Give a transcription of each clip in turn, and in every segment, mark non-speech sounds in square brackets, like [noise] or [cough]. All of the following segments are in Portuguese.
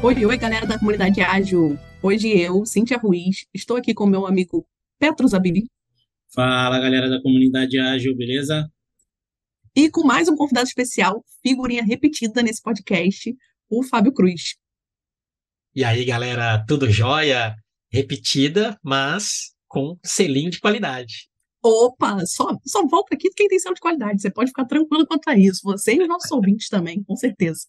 Oi, oi, galera da comunidade ágil. Hoje eu, Cíntia Ruiz, estou aqui com meu amigo Petro Zabili. Fala, galera da comunidade ágil, beleza? E com mais um convidado especial, figurinha repetida nesse podcast, o Fábio Cruz. E aí, galera, tudo jóia? Repetida, mas com selinho de qualidade. Opa, só, só volta aqui quem tem selo de qualidade. Você pode ficar tranquilo quanto a isso. Você e os nossos ouvintes também, com certeza.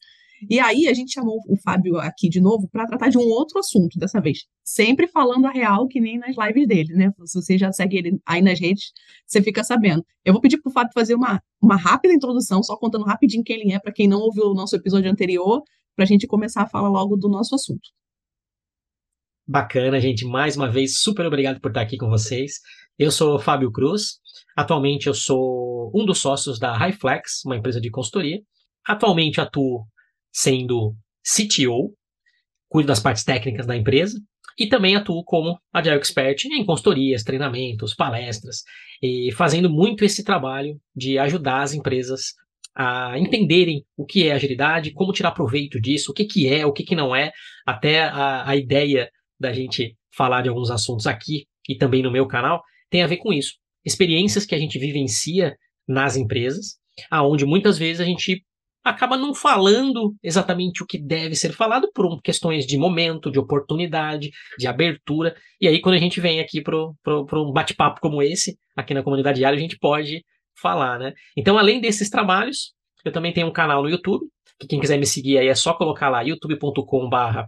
E aí a gente chamou o Fábio aqui de novo para tratar de um outro assunto dessa vez. Sempre falando a real, que nem nas lives dele, né? Se você já segue ele aí nas redes, você fica sabendo. Eu vou pedir para o Fábio fazer uma, uma rápida introdução, só contando rapidinho quem ele é, para quem não ouviu o nosso episódio anterior, para a gente começar a falar logo do nosso assunto. Bacana, gente. Mais uma vez, super obrigado por estar aqui com vocês. Eu sou o Fábio Cruz. Atualmente eu sou um dos sócios da Highflex, uma empresa de consultoria. Atualmente atuo sendo CTO, cuido das partes técnicas da empresa e também atuo como Agile Expert em consultorias, treinamentos, palestras e fazendo muito esse trabalho de ajudar as empresas a entenderem o que é agilidade, como tirar proveito disso, o que, que é, o que, que não é, até a, a ideia da gente falar de alguns assuntos aqui e também no meu canal, tem a ver com isso. Experiências que a gente vivencia nas empresas, aonde muitas vezes a gente acaba não falando exatamente o que deve ser falado por questões de momento, de oportunidade, de abertura. E aí, quando a gente vem aqui para um bate-papo como esse, aqui na comunidade diária, a gente pode falar, né? Então, além desses trabalhos, eu também tenho um canal no YouTube, que quem quiser me seguir aí é só colocar lá youtube.com barra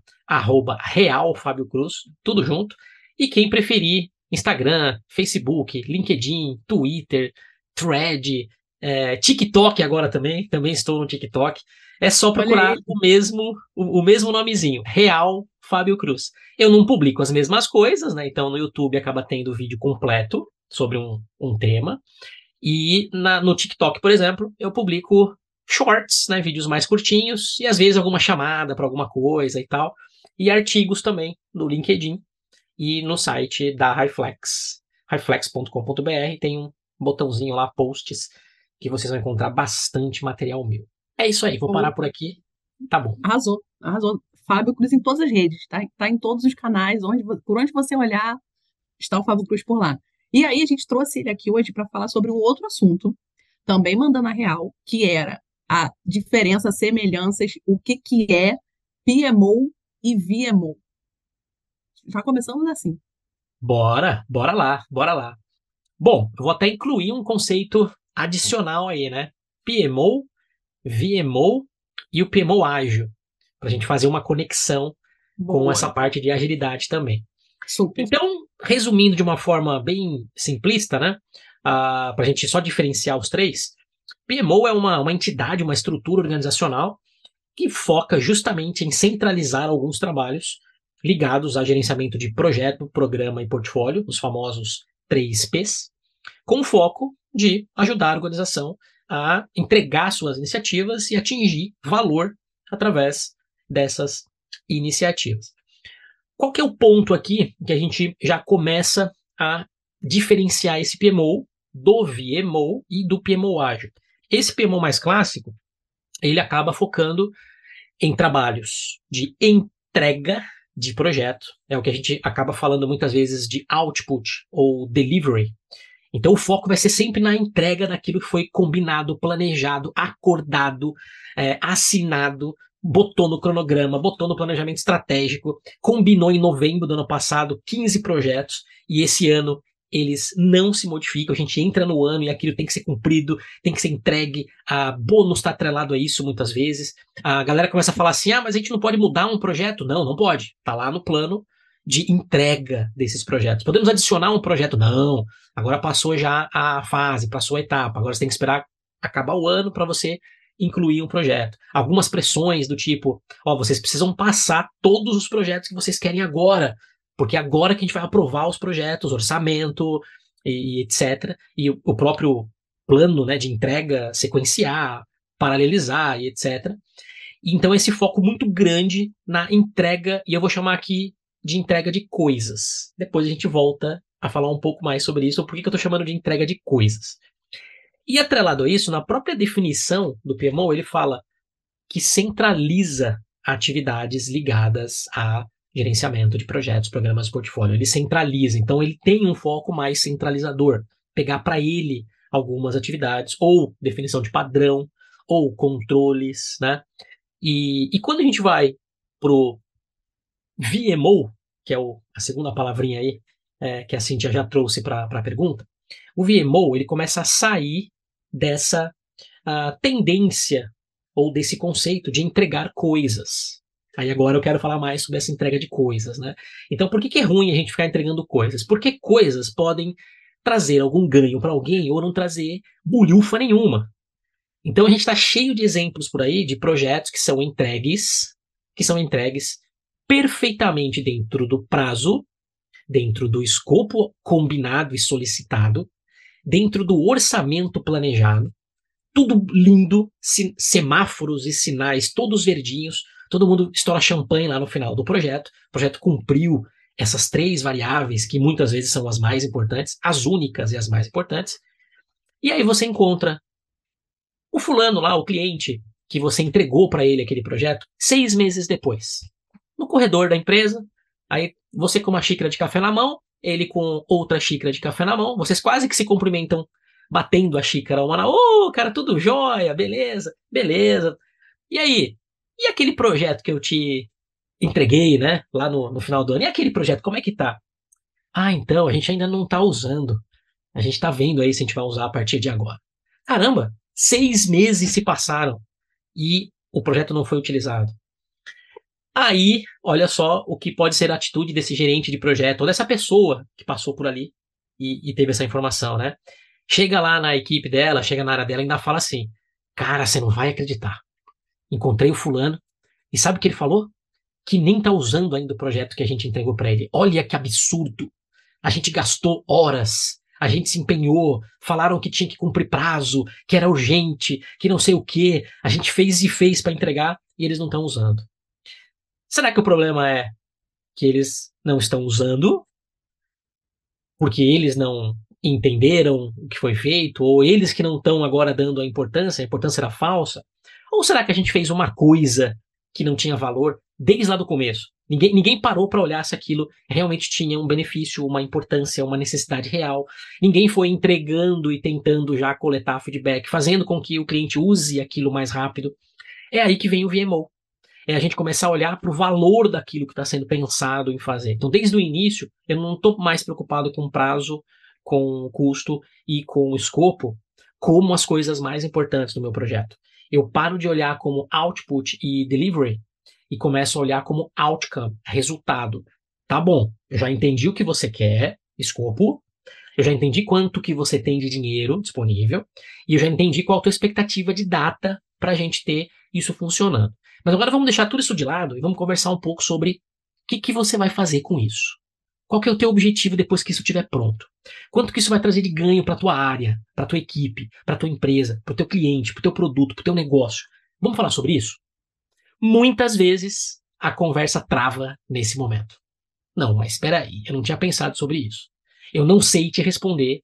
Cruz, tudo junto. E quem preferir, Instagram, Facebook, LinkedIn, Twitter, Thread, é, TikTok agora também, também estou no TikTok. É só procurar o mesmo, o, o, mesmo nomezinho, Real Fábio Cruz. Eu não publico as mesmas coisas, né? Então no YouTube acaba tendo o vídeo completo sobre um, um tema. E na, no TikTok, por exemplo, eu publico shorts, né, vídeos mais curtinhos e às vezes alguma chamada para alguma coisa e tal, e artigos também no LinkedIn e no site da Highflex, highflex.com.br, tem um botãozinho lá posts que vocês vão encontrar bastante material meu. É isso aí, vou parar por aqui. Tá bom. Arrasou, arrasou. Fábio Cruz em todas as redes, tá? Tá em todos os canais, onde, por onde você olhar, está o Fábio Cruz por lá. E aí a gente trouxe ele aqui hoje para falar sobre um outro assunto, também mandando a real, que era a diferença, semelhanças, o que, que é PMO e VMO. Já começamos assim. Bora, bora lá, bora lá. Bom, eu vou até incluir um conceito adicional aí, né? PMO, VMO e o PMO ágil, para a gente fazer uma conexão Boa. com essa parte de agilidade também. Super. Então, resumindo de uma forma bem simplista, né? Ah, para a gente só diferenciar os três, PMO é uma, uma entidade, uma estrutura organizacional que foca justamente em centralizar alguns trabalhos ligados a gerenciamento de projeto, programa e portfólio, os famosos 3Ps, com foco de ajudar a organização a entregar suas iniciativas e atingir valor através dessas iniciativas. Qual que é o ponto aqui que a gente já começa a diferenciar esse PMO do VMO e do PMO ágil? Esse PMO mais clássico, ele acaba focando em trabalhos de entrega de projeto. É o que a gente acaba falando muitas vezes de output ou delivery. Então o foco vai ser sempre na entrega daquilo que foi combinado, planejado, acordado, é, assinado, botou no cronograma, botou no planejamento estratégico, combinou em novembro do ano passado 15 projetos e esse ano eles não se modificam, a gente entra no ano e aquilo tem que ser cumprido, tem que ser entregue, a bônus está atrelado a isso muitas vezes. A galera começa a falar assim: ah, mas a gente não pode mudar um projeto. Não, não pode. Está lá no plano de entrega desses projetos. Podemos adicionar um projeto? Não. Agora passou já a fase, passou a etapa. Agora você tem que esperar acabar o ano para você incluir um projeto. Algumas pressões do tipo, ó, vocês precisam passar todos os projetos que vocês querem agora porque agora que a gente vai aprovar os projetos, orçamento e, e etc. E o, o, próprio plano né, de entrega sequenciar, paralelizar e etc. Então, esse foco muito grande na entrega, e eu vou chamar aqui de entrega de coisas. Depois a gente volta a falar um pouco mais sobre isso, por que eu estou chamando de entrega de coisas. E atrelado a isso, na própria definição do PMO, ele fala que centraliza atividades ligadas a gerenciamento de projetos, programas de portfólio. Ele centraliza, então ele tem um foco mais centralizador, pegar para ele algumas atividades, ou definição de padrão, ou controles, né? E, e quando a gente vai pro VMO, que é o, a segunda palavrinha aí, é, que a Cintia já trouxe para a pergunta, o VMO ele começa a sair dessa uh, tendência ou desse conceito de entregar coisas. Aí agora eu quero falar mais sobre essa entrega de coisas, né? Então, por que, que é ruim a gente ficar entregando coisas? Porque coisas podem trazer algum ganho para alguém ou não trazer bulhufa nenhuma. Então a gente está cheio de exemplos por aí de projetos que são entregues, que são entregues perfeitamente dentro do prazo, dentro do escopo combinado e solicitado, dentro do orçamento planejado, tudo lindo, semáforos e sinais todos verdinhos, todo mundo estoura champanhe lá no final do projeto. O projeto cumpriu essas três variáveis que muitas vezes são as mais importantes, as únicas e as mais importantes. E aí você encontra o fulano lá, o cliente que você entregou para ele aquele projeto, seis meses depois no corredor da empresa. Aí você com uma xícara de café na mão, ele com outra xícara de café na mão. Vocês quase que se cumprimentam batendo a xícara uma na. Ô, oh, cara, tudo jóia, beleza, beleza. E aí? E aquele projeto que eu te entreguei, né? Lá no, no final do ano. E aquele projeto, como é que tá? Ah, então, a gente ainda não tá usando. A gente tá vendo aí se a gente vai usar a partir de agora. Caramba, seis meses se passaram e o projeto não foi utilizado. Aí, olha só o que pode ser a atitude desse gerente de projeto, ou dessa pessoa que passou por ali e, e teve essa informação, né? Chega lá na equipe dela, chega na área dela e ainda fala assim: Cara, você não vai acreditar. Encontrei o fulano e sabe o que ele falou? Que nem tá usando ainda o projeto que a gente entregou para ele. Olha que absurdo. A gente gastou horas, a gente se empenhou, falaram que tinha que cumprir prazo, que era urgente, que não sei o que. A gente fez e fez para entregar e eles não estão usando. Será que o problema é que eles não estão usando? Porque eles não entenderam o que foi feito? Ou eles que não estão agora dando a importância, a importância era falsa? Ou será que a gente fez uma coisa que não tinha valor desde lá do começo? Ninguém, ninguém parou para olhar se aquilo realmente tinha um benefício, uma importância, uma necessidade real. Ninguém foi entregando e tentando já coletar feedback, fazendo com que o cliente use aquilo mais rápido. É aí que vem o VMO é a gente começar a olhar para o valor daquilo que está sendo pensado em fazer. Então, desde o início, eu não estou mais preocupado com prazo, com custo e com escopo como as coisas mais importantes do meu projeto. Eu paro de olhar como output e delivery e começo a olhar como outcome, resultado. Tá bom, eu já entendi o que você quer, escopo, eu já entendi quanto que você tem de dinheiro disponível e eu já entendi qual a tua expectativa de data para a gente ter isso funcionando. Mas agora vamos deixar tudo isso de lado e vamos conversar um pouco sobre o que, que você vai fazer com isso. Qual que é o teu objetivo depois que isso estiver pronto? Quanto que isso vai trazer de ganho para tua área, para tua equipe, para tua empresa, para o teu cliente, para o teu produto, para o teu negócio? Vamos falar sobre isso? Muitas vezes a conversa trava nesse momento. Não, mas espera aí, eu não tinha pensado sobre isso. Eu não sei te responder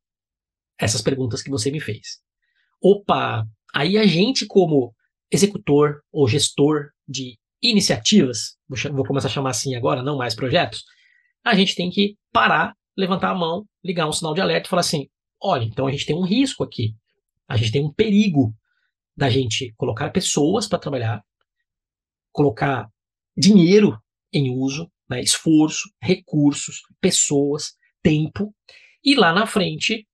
essas perguntas que você me fez. Opa, aí a gente como executor ou gestor de iniciativas, vou começar a chamar assim agora, não mais projetos, a gente tem que parar, levantar a mão, ligar um sinal de alerta e falar assim: olha, então a gente tem um risco aqui, a gente tem um perigo da gente colocar pessoas para trabalhar, colocar dinheiro em uso, né, esforço, recursos, pessoas, tempo, e lá na frente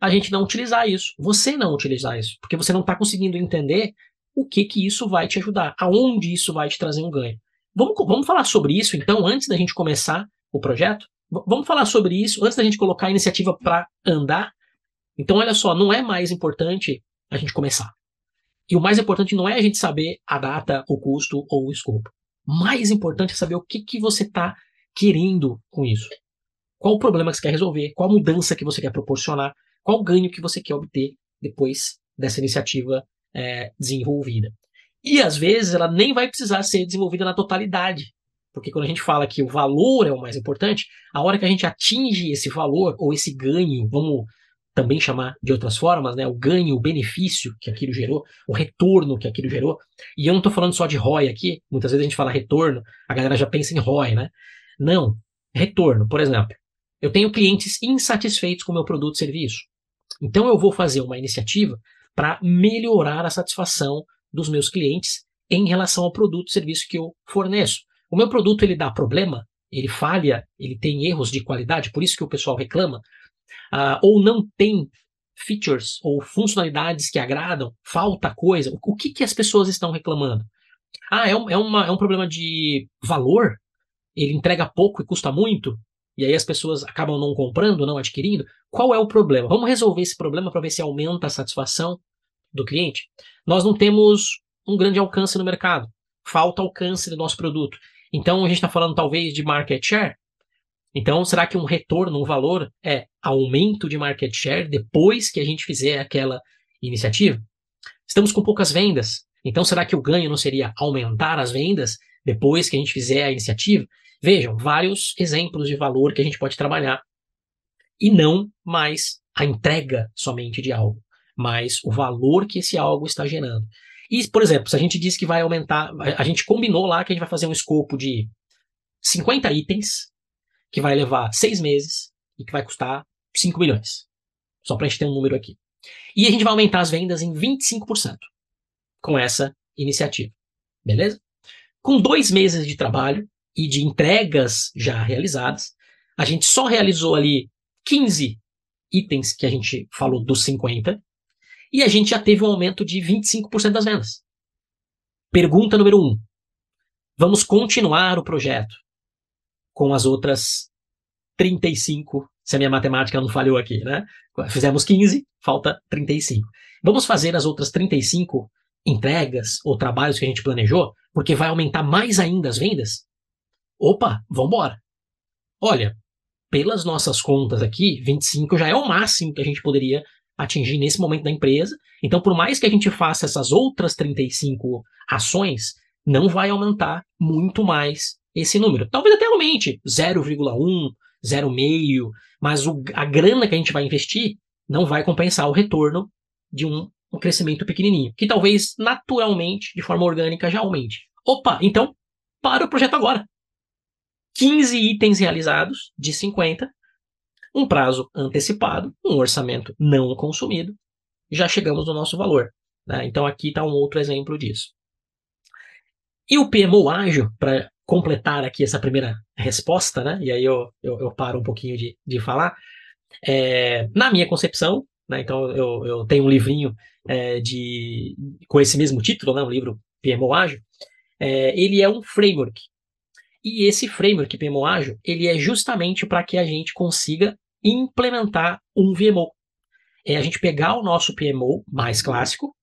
a gente não utilizar isso, você não utilizar isso, porque você não está conseguindo entender o que que isso vai te ajudar, aonde isso vai te trazer um ganho. Vamos, vamos falar sobre isso, então, antes da gente começar o projeto? V vamos falar sobre isso antes da gente colocar a iniciativa para andar? Então, olha só, não é mais importante a gente começar. E o mais importante não é a gente saber a data, o custo ou o escopo. Mais importante é saber o que, que você está querendo com isso. Qual o problema que você quer resolver, qual a mudança que você quer proporcionar, qual o ganho que você quer obter depois dessa iniciativa é, desenvolvida. E às vezes ela nem vai precisar ser desenvolvida na totalidade. Porque quando a gente fala que o valor é o mais importante, a hora que a gente atinge esse valor ou esse ganho, vamos também chamar de outras formas, né? O ganho, o benefício que aquilo gerou, o retorno que aquilo gerou. E eu não estou falando só de ROI aqui, muitas vezes a gente fala retorno, a galera já pensa em ROI, né? Não, retorno, por exemplo. Eu tenho clientes insatisfeitos com o meu produto e serviço. Então eu vou fazer uma iniciativa para melhorar a satisfação dos meus clientes em relação ao produto e serviço que eu forneço. O meu produto ele dá problema, ele falha, ele tem erros de qualidade, por isso que o pessoal reclama uh, ou não tem features ou funcionalidades que agradam, falta coisa, o, que, que as pessoas estão reclamando? Ah, é um, é, uma, é um problema de valor? Ele entrega pouco e custa muito? E aí as pessoas acabam não comprando, não adquirindo? Qual é o problema? Vamos resolver esse problema para ver se aumenta a satisfação do cliente? Nós não temos um grande alcance no mercado. Falta alcance do nosso produto. Então a gente está falando talvez de market share. Então, será que um retorno, um valor, é aumento de market share depois que a gente fizer aquela iniciativa? Estamos com poucas vendas. Então, será que o ganho não seria aumentar as vendas depois que a gente fizer a iniciativa? Vejam, vários exemplos de valor que a gente pode trabalhar. E não mais a entrega somente de algo, mas o valor que esse algo está gerando. E, por exemplo, se a gente diz que vai aumentar, a gente combinou lá que a gente vai fazer um escopo de 50 itens que vai levar seis meses e que vai custar 5 milhões. Só para a gente ter um número aqui. E a gente vai aumentar as vendas em 25% com essa iniciativa. Beleza? Com dois meses de trabalho e de entregas já realizadas, a gente só realizou ali 15 itens que a gente falou dos 50 e a gente já teve um aumento de 25% das vendas. Pergunta número 1. Um, vamos continuar o projeto com as outras 35, se a minha matemática não falhou aqui, né? Fizemos 15, falta 35. Vamos fazer as outras 35 entregas ou trabalhos que a gente planejou, porque vai aumentar mais ainda as vendas? Opa, vamos embora. Olha, pelas nossas contas aqui, 25 já é o máximo que a gente poderia atingir nesse momento da empresa. Então, por mais que a gente faça essas outras 35 ações, não vai aumentar muito mais esse número. Talvez até aumente 0,1, 0,5, mas o, a grana que a gente vai investir não vai compensar o retorno de um, um crescimento pequenininho, que talvez naturalmente, de forma orgânica, já aumente. Opa, então para o projeto agora. 15 itens realizados de 50, um prazo antecipado, um orçamento não consumido, já chegamos no nosso valor. Né? Então aqui está um outro exemplo disso. E o PMO ágil, para completar aqui essa primeira resposta, né? E aí eu, eu, eu paro um pouquinho de, de falar. É, na minha concepção, né? Então eu, eu tenho um livrinho é, de com esse mesmo título, né? Um livro PMO Ágil. É, ele é um framework. E esse framework PMO Ágil, ele é justamente para que a gente consiga implementar um VMO. É a gente pegar o nosso PMO mais clássico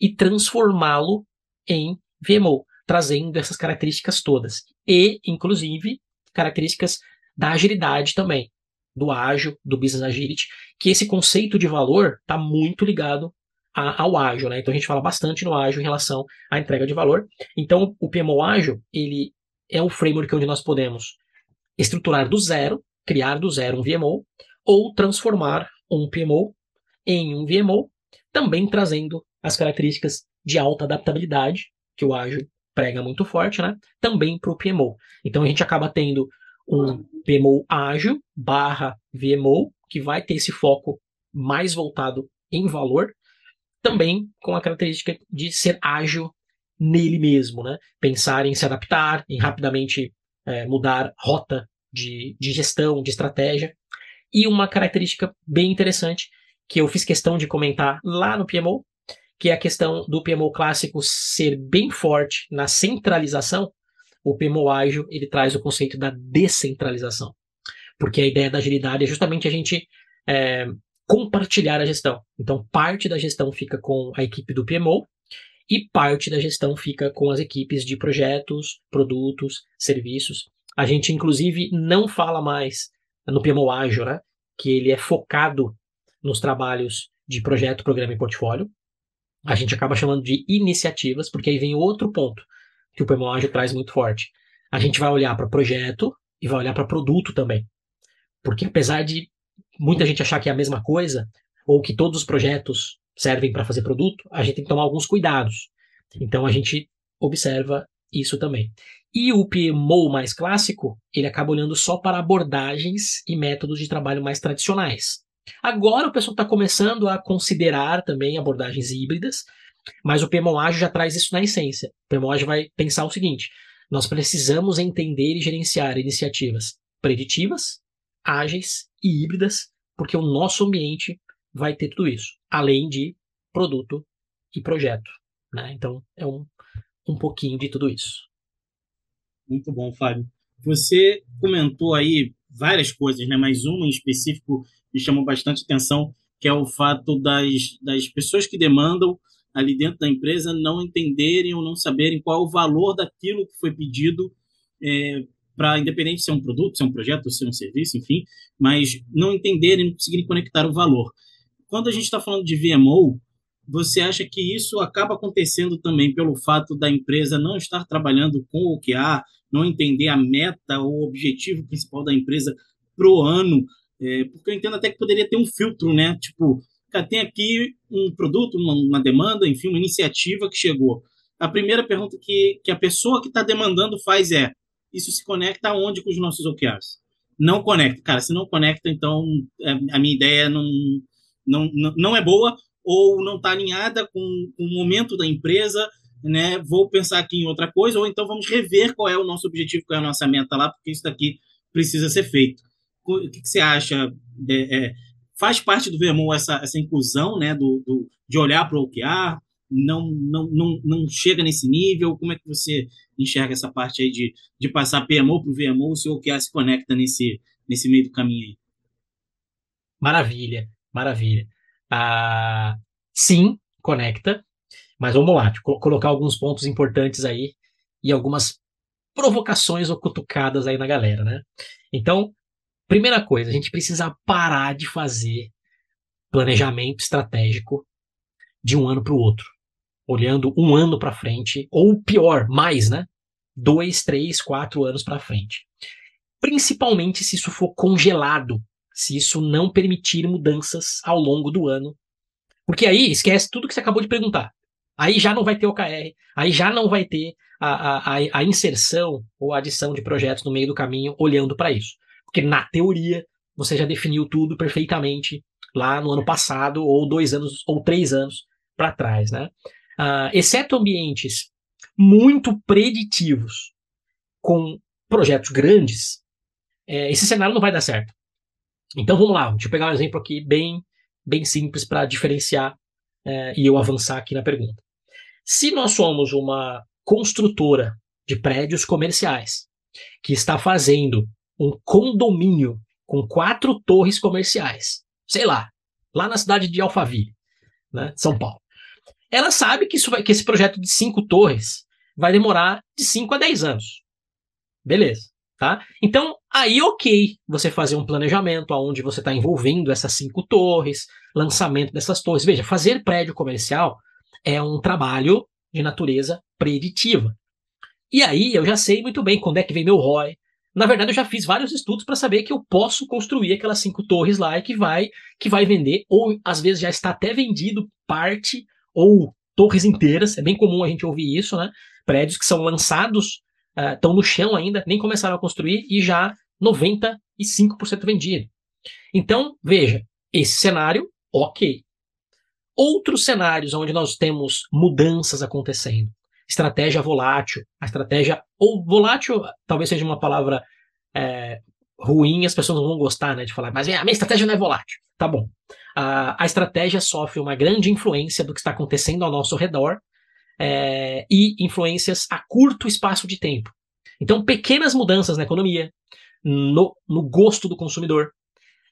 e transformá-lo em VMO trazendo essas características todas. E, inclusive, características da agilidade também, do ágil, do business agility, que esse conceito de valor está muito ligado a, ao ágil, né? Então a gente fala bastante no ágil em relação à entrega de valor. Então o PMO ágil, ele é um framework onde nós podemos estruturar do zero, criar do zero um VMO, ou transformar um PMO em um VMO, também trazendo as características de alta adaptabilidade que o ágil prega muito forte, né? Também para o PMO. Então a gente acaba tendo um PMO ágil barra VMO, que vai ter esse foco mais voltado em valor, também com a característica de ser ágil nele mesmo, né? Pensar em se adaptar, em rapidamente é, mudar rota de, de gestão, de estratégia. E uma característica bem interessante que eu fiz questão de comentar lá no PMO, que é a questão do PMO clássico ser bem forte na centralização, o PMO ágil ele traz o conceito da descentralização. Porque a ideia da agilidade é justamente a gente é, compartilhar a gestão. Então, parte da gestão fica com a equipe do PMO e parte da gestão fica com as equipes de projetos, produtos, serviços. A gente, inclusive, não fala mais no PMO ágil, né? Que ele é focado nos trabalhos de projeto, programa e portfólio a gente acaba chamando de iniciativas, porque aí vem outro ponto que o PMO Ágil traz muito forte. A gente vai olhar para projeto e vai olhar para produto também. Porque apesar de muita gente achar que é a mesma coisa, ou que todos os projetos servem para fazer produto, a gente tem que tomar alguns cuidados. Então a gente observa isso também. E o PMO mais clássico, ele acaba olhando só para abordagens e métodos de trabalho mais tradicionais. Agora o pessoal está começando a considerar também abordagens híbridas, mas o PMO ágil já traz isso na essência. O PMO ágil vai pensar o seguinte: nós precisamos entender e gerenciar iniciativas preditivas, ágeis e híbridas, porque o nosso ambiente vai ter tudo isso, além de produto e projeto. Né? Então, é um, um pouquinho de tudo isso. Muito bom, Fábio. Você comentou aí várias coisas, né? mas uma em específico me chamou bastante atenção, que é o fato das, das pessoas que demandam ali dentro da empresa não entenderem ou não saberem qual é o valor daquilo que foi pedido é, para, independente se é um produto, se é um projeto, se é um serviço, enfim, mas não entenderem, não conseguirem conectar o valor. Quando a gente está falando de VMO, você acha que isso acaba acontecendo também pelo fato da empresa não estar trabalhando com o que há, não entender a meta ou o objetivo principal da empresa pro ano? É, porque eu entendo até que poderia ter um filtro, né? Tipo, tem aqui um produto, uma, uma, demanda, enfim, uma iniciativa que chegou. A primeira pergunta que, que a pessoa que está demandando faz é: isso se conecta aonde com os nossos OKRs? Não conecta. Cara, se não conecta, então é, a minha ideia não, não, não, é boa ou não está alinhada com, com o momento da empresa, né? Vou pensar aqui em outra coisa, ou então vamos rever qual é o nosso objetivo, qual é a nossa meta lá, porque isso daqui precisa ser feito. O que, que você acha? É, é, faz parte do VMO essa, essa inclusão né, do, do de olhar para o OKR, não, não, não, não chega nesse nível? Como é que você enxerga essa parte aí de, de passar PMO para o VMO, se o OKR se conecta nesse, nesse meio do caminho aí? Maravilha, maravilha. Ah, sim, conecta, mas vamos lá, colocar alguns pontos importantes aí e algumas provocações ou cutucadas aí na galera, né? Então, Primeira coisa, a gente precisa parar de fazer planejamento estratégico de um ano para o outro, olhando um ano para frente, ou pior, mais, né? Dois, três, quatro anos para frente. Principalmente se isso for congelado, se isso não permitir mudanças ao longo do ano. Porque aí esquece tudo que você acabou de perguntar. Aí já não vai ter OKR, aí já não vai ter a, a, a inserção ou a adição de projetos no meio do caminho olhando para isso. Porque na teoria você já definiu tudo perfeitamente lá no ano passado, ou dois anos, ou três anos para trás, né? Uh, exceto ambientes muito preditivos, com projetos grandes, é, esse cenário não vai dar certo. Então vamos lá, deixa eu pegar um exemplo aqui bem, bem simples para diferenciar é, e eu avançar aqui na pergunta. Se nós somos uma construtora de prédios comerciais que está fazendo um condomínio com quatro torres comerciais, sei lá, lá na cidade de Alphaville, né, São Paulo. Ela sabe que, isso vai, que esse projeto de cinco torres vai demorar de 5 a 10 anos. Beleza, tá? Então, aí ok você fazer um planejamento onde você está envolvendo essas cinco torres, lançamento dessas torres. Veja, fazer prédio comercial é um trabalho de natureza preditiva. E aí eu já sei muito bem quando é que vem meu ROI, na verdade, eu já fiz vários estudos para saber que eu posso construir aquelas cinco torres lá e que vai, que vai vender, ou às vezes já está até vendido parte ou torres inteiras. É bem comum a gente ouvir isso, né? Prédios que são lançados, estão uh, no chão ainda, nem começaram a construir e já 95% vendido. Então, veja, esse cenário, ok. Outros cenários onde nós temos mudanças acontecendo estratégia volátil. A estratégia, ou volátil talvez seja uma palavra é, ruim, as pessoas não vão gostar né, de falar, mas a minha estratégia não é volátil. Tá bom. A, a estratégia sofre uma grande influência do que está acontecendo ao nosso redor é, e influências a curto espaço de tempo. Então, pequenas mudanças na economia, no, no gosto do consumidor,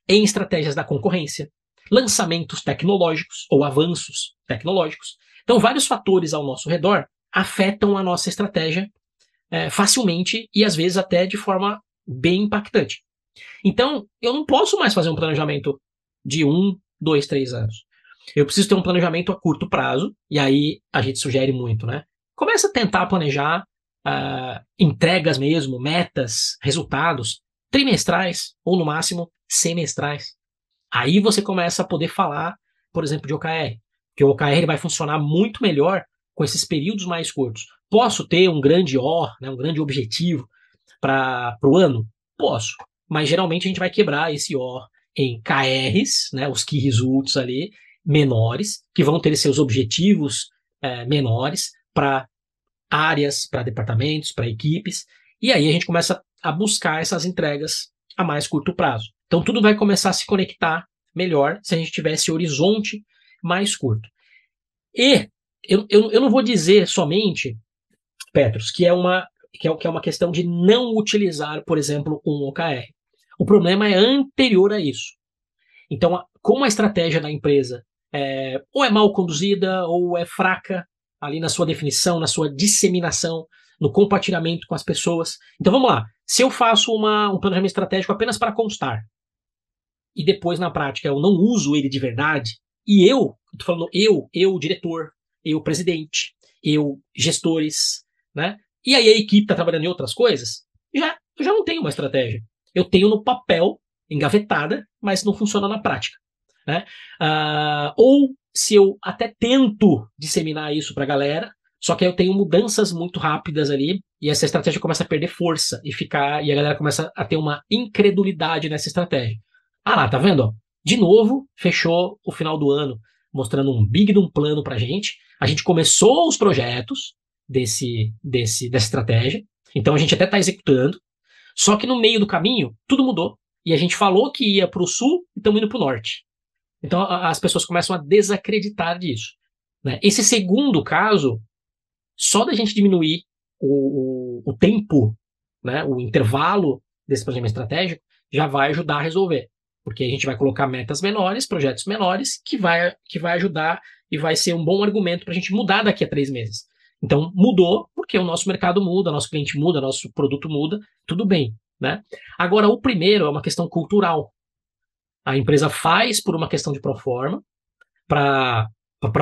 em estratégias da concorrência, lançamentos tecnológicos ou avanços tecnológicos. Então, vários fatores ao nosso redor afetam a nossa estratégia é, facilmente e às vezes até de forma bem impactante. Então, eu não posso mais fazer um planejamento de um, dois, três anos. Eu preciso ter um planejamento a curto prazo, e aí a gente sugere muito, né? Começa a tentar planejar uh, entregas mesmo, metas, resultados trimestrais ou no máximo semestrais. Aí você começa a poder falar, por exemplo, de OKR. Porque o OKR vai funcionar muito melhor com esses períodos mais curtos. Posso ter um grande OR, né, um grande objetivo para o ano? Posso. Mas geralmente a gente vai quebrar esse OR em KRs, né, os Key Results ali, menores, que vão ter seus objetivos é, menores para áreas, para departamentos, para equipes. E aí a gente começa a buscar essas entregas a mais curto prazo. Então tudo vai começar a se conectar melhor se a gente tivesse horizonte mais curto. E eu, eu, eu não vou dizer somente, Petros, que é uma que é, que é uma questão de não utilizar, por exemplo, um OKR. O problema é anterior a isso. Então, como a estratégia da empresa é, ou é mal conduzida ou é fraca ali na sua definição, na sua disseminação, no compartilhamento com as pessoas. Então vamos lá. Se eu faço uma, um planejamento estratégico apenas para constar e depois na prática eu não uso ele de verdade, e eu, estou falando eu, eu diretor, eu presidente, eu gestores, né? E aí a equipe está trabalhando em outras coisas, já, eu já não tenho uma estratégia. Eu tenho no papel, engavetada, mas não funciona na prática. Né? Uh, ou se eu até tento disseminar isso para a galera, só que aí eu tenho mudanças muito rápidas ali e essa estratégia começa a perder força e ficar e a galera começa a ter uma incredulidade nessa estratégia. Ah lá, tá vendo? De novo, fechou o final do ano mostrando um big de um plano pra gente. A gente começou os projetos desse, desse dessa estratégia. Então a gente até está executando. Só que no meio do caminho, tudo mudou. E a gente falou que ia para o sul e estamos indo para o norte. Então as pessoas começam a desacreditar disso. Né? Esse segundo caso, só da gente diminuir o, o, o tempo, né, o intervalo desse planejamento estratégico, já vai ajudar a resolver. Porque a gente vai colocar metas menores, projetos menores, que vai, que vai ajudar e vai ser um bom argumento para a gente mudar daqui a três meses. Então, mudou, porque o nosso mercado muda, nosso cliente muda, nosso produto muda, tudo bem. Né? Agora, o primeiro é uma questão cultural. A empresa faz por uma questão de proforma, para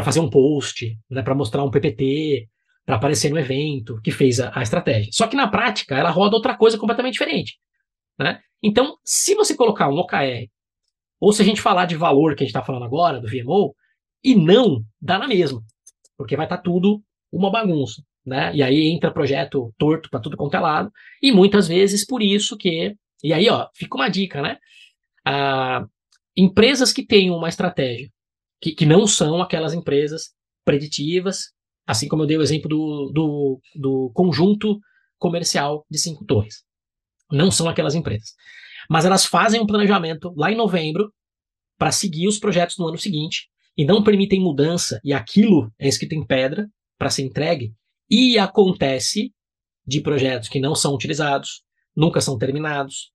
fazer um post, né, para mostrar um PPT, para aparecer no evento, que fez a, a, estratégia. Só que na prática, ela roda outra coisa completamente diferente. Né? Então, se você colocar um OKR, ou se a gente falar de valor que a gente está falando agora, do VMO, e não, dá na mesma. Porque vai estar tá tudo uma bagunça. Né? E aí entra projeto torto para tudo quanto é lado. E muitas vezes por isso que. E aí, ó, fica uma dica, né? Ah, empresas que têm uma estratégia, que, que não são aquelas empresas preditivas, assim como eu dei o exemplo do, do, do conjunto comercial de cinco torres. Não são aquelas empresas. Mas elas fazem um planejamento lá em novembro para seguir os projetos no ano seguinte e não permitem mudança, e aquilo é escrito em pedra para ser entregue. E acontece de projetos que não são utilizados, nunca são terminados,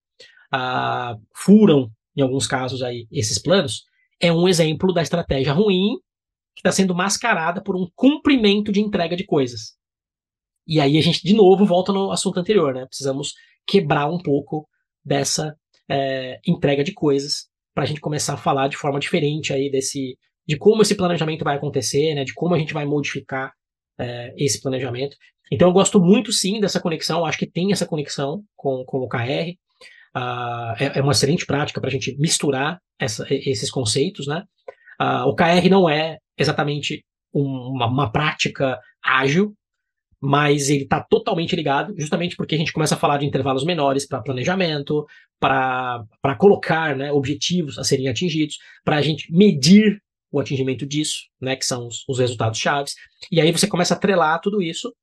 ah, furam em alguns casos aí, esses planos, é um exemplo da estratégia ruim que está sendo mascarada por um cumprimento de entrega de coisas. E aí a gente, de novo, volta no assunto anterior, né? Precisamos quebrar um pouco dessa é, entrega de coisas para a gente começar a falar de forma diferente aí desse, de como esse planejamento vai acontecer, né? De como a gente vai modificar é, esse planejamento. Então eu gosto muito sim dessa conexão, acho que tem essa conexão com, com o KR. Uh, é, é, uma excelente prática para a gente misturar essa, esses conceitos, né? Uh, o KR não é exatamente uma, uma prática ágil, mas ele está totalmente ligado, justamente porque a gente começa a falar de intervalos menores para planejamento, para colocar né, objetivos a serem atingidos, para a gente medir o atingimento disso, né, que são os, os resultados chaves. E aí você começa a atrelar tudo isso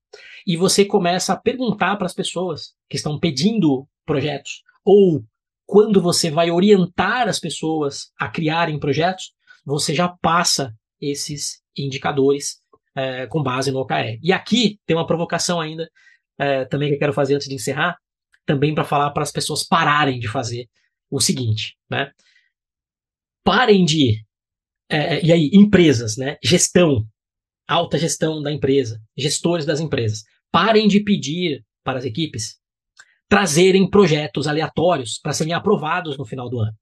e você começa a perguntar para as pessoas que estão pedindo projetos ou quando você vai orientar as pessoas a criarem projetos, você já passa esses indicadores é, com base no OKR. E aqui tem uma provocação ainda é, também que eu quero fazer antes de encerrar, também para falar para as pessoas pararem de fazer o seguinte, né? Parem de é, e aí empresas, né? Gestão, alta gestão da empresa, gestores das empresas, parem de pedir para as equipes trazerem projetos aleatórios para serem aprovados no final do ano.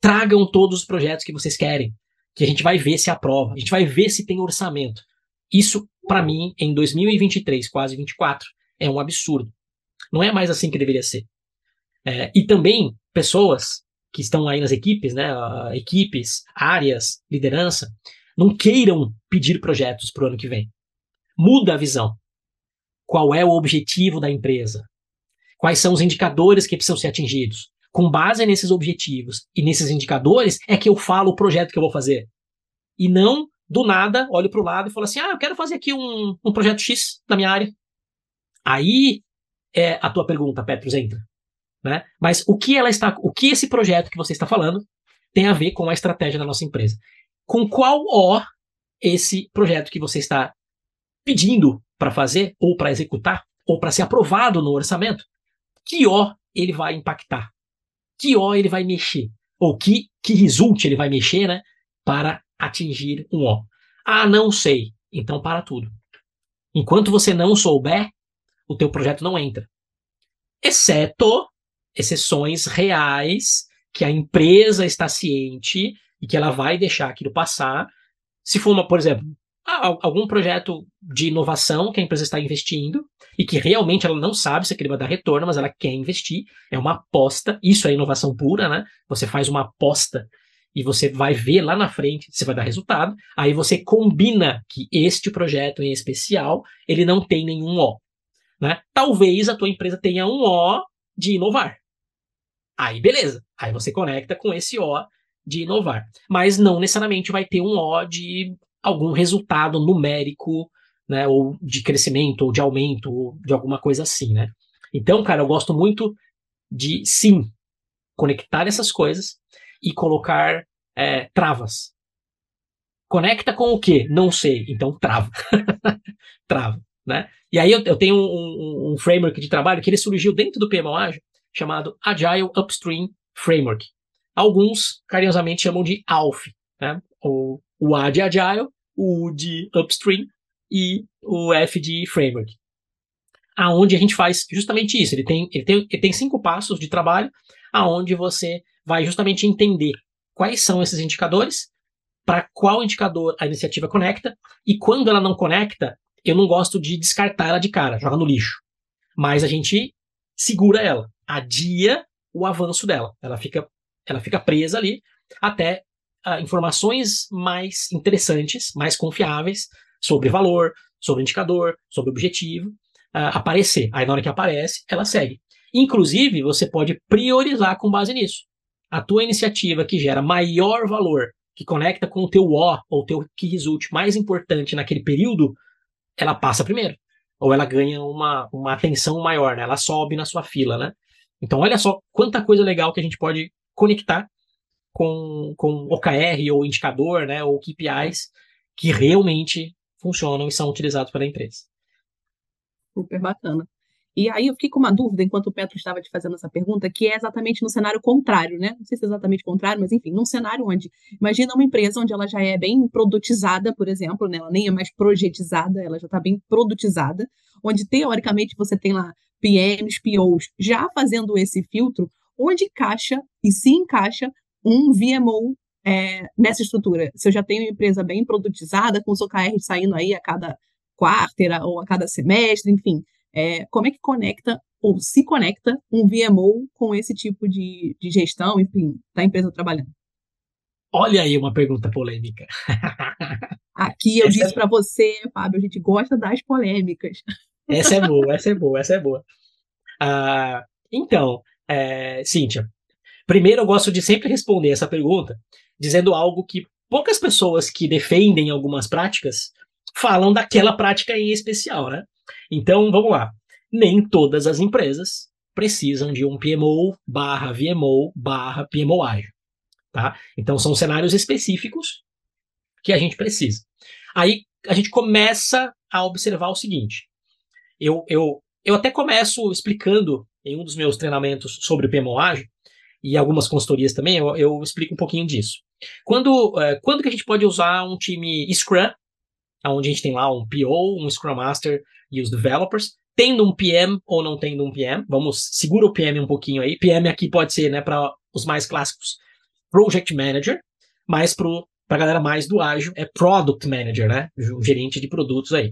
Tragam todos os projetos que vocês querem, que a gente vai ver se aprova, a gente vai ver se tem orçamento. Isso, para mim, em 2023, quase 24, é um absurdo. Não é mais assim que deveria ser. É, e também, pessoas que estão aí nas equipes, né, equipes, áreas, liderança, não queiram pedir projetos para o ano que vem. Muda a visão. Qual é o objetivo da empresa? Quais são os indicadores que precisam ser atingidos? Com base nesses objetivos e nesses indicadores é que eu falo o projeto que eu vou fazer. E não, do nada, olho para o lado e falo assim: ah, eu quero fazer aqui um, um projeto X na minha área. Aí é a tua pergunta, Petrus, entra. Né? Mas o que ela está, o que esse projeto que você está falando tem a ver com a estratégia da nossa empresa? Com qual O esse projeto que você está pedindo para fazer ou para executar ou para ser aprovado no orçamento, que O ele vai impactar? Que O ele vai mexer? Ou que que resulte ele vai mexer, né, para atingir um O? Ah, não sei. Então para tudo. Enquanto você não souber, o teu projeto não entra. Exceto exceções reais que a empresa está ciente e que ela vai deixar aquilo passar. Se for, uma, por exemplo, algum projeto de inovação que a empresa está investindo e que realmente ela não sabe se aquele vai dar retorno, mas ela quer investir, é uma aposta, isso é inovação pura, né? Você faz uma aposta e você vai ver lá na frente se vai dar resultado, aí você combina que este projeto em especial, ele não tem nenhum O. Né? Talvez a tua empresa tenha um O de inovar. Aí beleza, aí você conecta com esse O de inovar. Mas não necessariamente vai ter um O de algum resultado numérico, né, ou de crescimento, ou de aumento, ou de alguma coisa assim, né? Então, cara, eu gosto muito de, sim, conectar essas coisas e colocar é, travas. Conecta com o quê? Não sei. Então, trava. [laughs] trava, né? E aí eu, eu tenho um, um, um, framework de trabalho que ele surgiu dentro do PMO Ágil, chamado Agile Upstream Framework. Alguns carinhosamente chamam de ALF, né? o, o A de Agile, o U de Upstream e o F de Framework. Aonde a gente faz justamente isso. Ele tem, ele tem, ele tem cinco passos de trabalho, aonde você vai justamente entender quais são esses indicadores, para qual indicador a iniciativa conecta, e quando ela não conecta, eu não gosto de descartar ela de cara, jogar no lixo. Mas a gente segura ela adia o avanço dela. Ela fica, ela fica presa ali até uh, informações mais interessantes, mais confiáveis sobre valor, sobre indicador, sobre objetivo uh, aparecer. Aí na hora que aparece, ela segue. Inclusive, você pode priorizar com base nisso. A tua iniciativa que gera maior valor, que conecta com o teu O ou teu que resulte mais importante naquele período, ela passa primeiro. Ou ela ganha uma, uma atenção maior, né? Ela sobe na sua fila, né? Então, olha só quanta coisa legal que a gente pode conectar com, com OKR ou indicador, né, ou KPIs que realmente funcionam e são utilizados pela empresa. Super bacana. E aí eu fiquei com uma dúvida enquanto o Petro estava te fazendo essa pergunta, que é exatamente no cenário contrário, né? Não sei se é exatamente contrário, mas enfim, num cenário onde, imagina uma empresa onde ela já é bem produtizada, por exemplo, né? ela nem é mais projetizada, ela já está bem produtizada, onde teoricamente você tem lá PMs, POs, já fazendo esse filtro, onde encaixa e se encaixa um VMO é, nessa estrutura. Se eu já tenho uma empresa bem produtizada, com os OKRs saindo aí a cada quarta ou a cada semestre, enfim, é, como é que conecta ou se conecta um VMO com esse tipo de, de gestão, enfim, da empresa trabalhando? Olha aí uma pergunta polêmica. [laughs] Aqui eu essa disse é... para você, Fábio, a gente gosta das polêmicas. Essa é boa, essa é boa, essa é boa. Ah, então, é, Cíntia, primeiro eu gosto de sempre responder essa pergunta dizendo algo que poucas pessoas que defendem algumas práticas falam daquela prática em especial, né? Então, vamos lá. Nem todas as empresas precisam de um PMO barra VMO barra PMO ágil, tá? Então, são cenários específicos que a gente precisa. Aí, a gente começa a observar o seguinte. Eu, eu, eu até começo explicando em um dos meus treinamentos sobre o PMO ágil, e algumas consultorias também, eu, eu explico um pouquinho disso. Quando, é, quando que a gente pode usar um time Scrum, onde a gente tem lá um PO, um Scrum Master e os developers, tendo um PM ou não tendo um PM, vamos, segura o PM um pouquinho aí, PM aqui pode ser, né, para os mais clássicos, Project Manager, mas para a galera mais do ágil é Product Manager, né, gerente de produtos aí.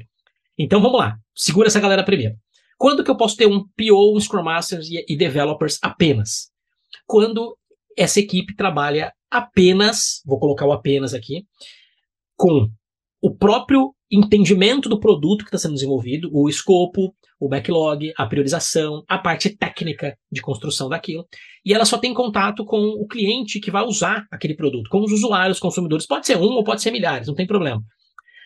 Então vamos lá, segura essa galera primeiro. Quando que eu posso ter um PO, um Scrum Masters e, e developers apenas? Quando essa equipe trabalha apenas, vou colocar o apenas aqui, com o próprio entendimento do produto que está sendo desenvolvido, o escopo, o backlog, a priorização, a parte técnica de construção daquilo. E ela só tem contato com o cliente que vai usar aquele produto, com os usuários, consumidores. Pode ser um ou pode ser milhares, não tem problema.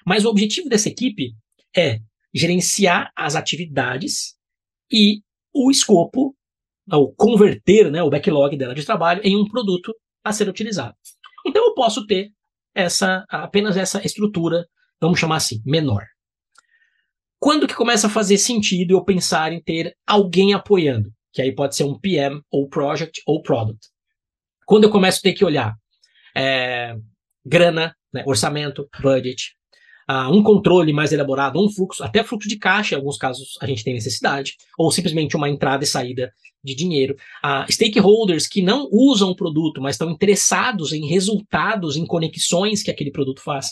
Mas o objetivo dessa equipe é gerenciar as atividades e o escopo, ou converter né, o backlog dela de trabalho em um produto a ser utilizado. Então eu posso ter essa apenas essa estrutura, vamos chamar assim, menor. Quando que começa a fazer sentido eu pensar em ter alguém apoiando? Que aí pode ser um PM, ou Project, ou Product. Quando eu começo a ter que olhar é, grana, né, orçamento, budget, uh, um controle mais elaborado, um fluxo, até fluxo de caixa, em alguns casos a gente tem necessidade, ou simplesmente uma entrada e saída de dinheiro. Uh, stakeholders que não usam o produto, mas estão interessados em resultados, em conexões que aquele produto faz.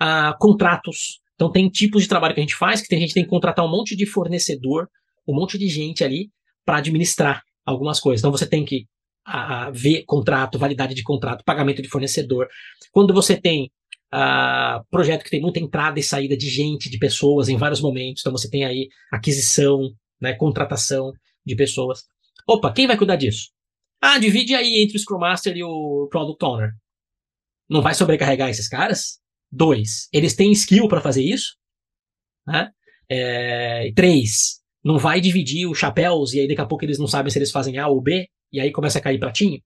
Uh, contratos. Então tem tipos de trabalho que a gente faz, que a gente tem que contratar um monte de fornecedor, um monte de gente ali para administrar algumas coisas. Então você tem que a, ver contrato, validade de contrato, pagamento de fornecedor. Quando você tem uh, projeto que tem muita entrada e saída de gente, de pessoas em vários momentos. Então você tem aí aquisição, né, contratação de pessoas. Opa, quem vai cuidar disso? Ah, divide aí entre o Scrum Master e o Product Owner. Não vai sobrecarregar esses caras? Dois, eles têm skill para fazer isso? Né? É, três, não vai dividir os chapéus e aí daqui a pouco eles não sabem se eles fazem A ou B e aí começa a cair pratinho?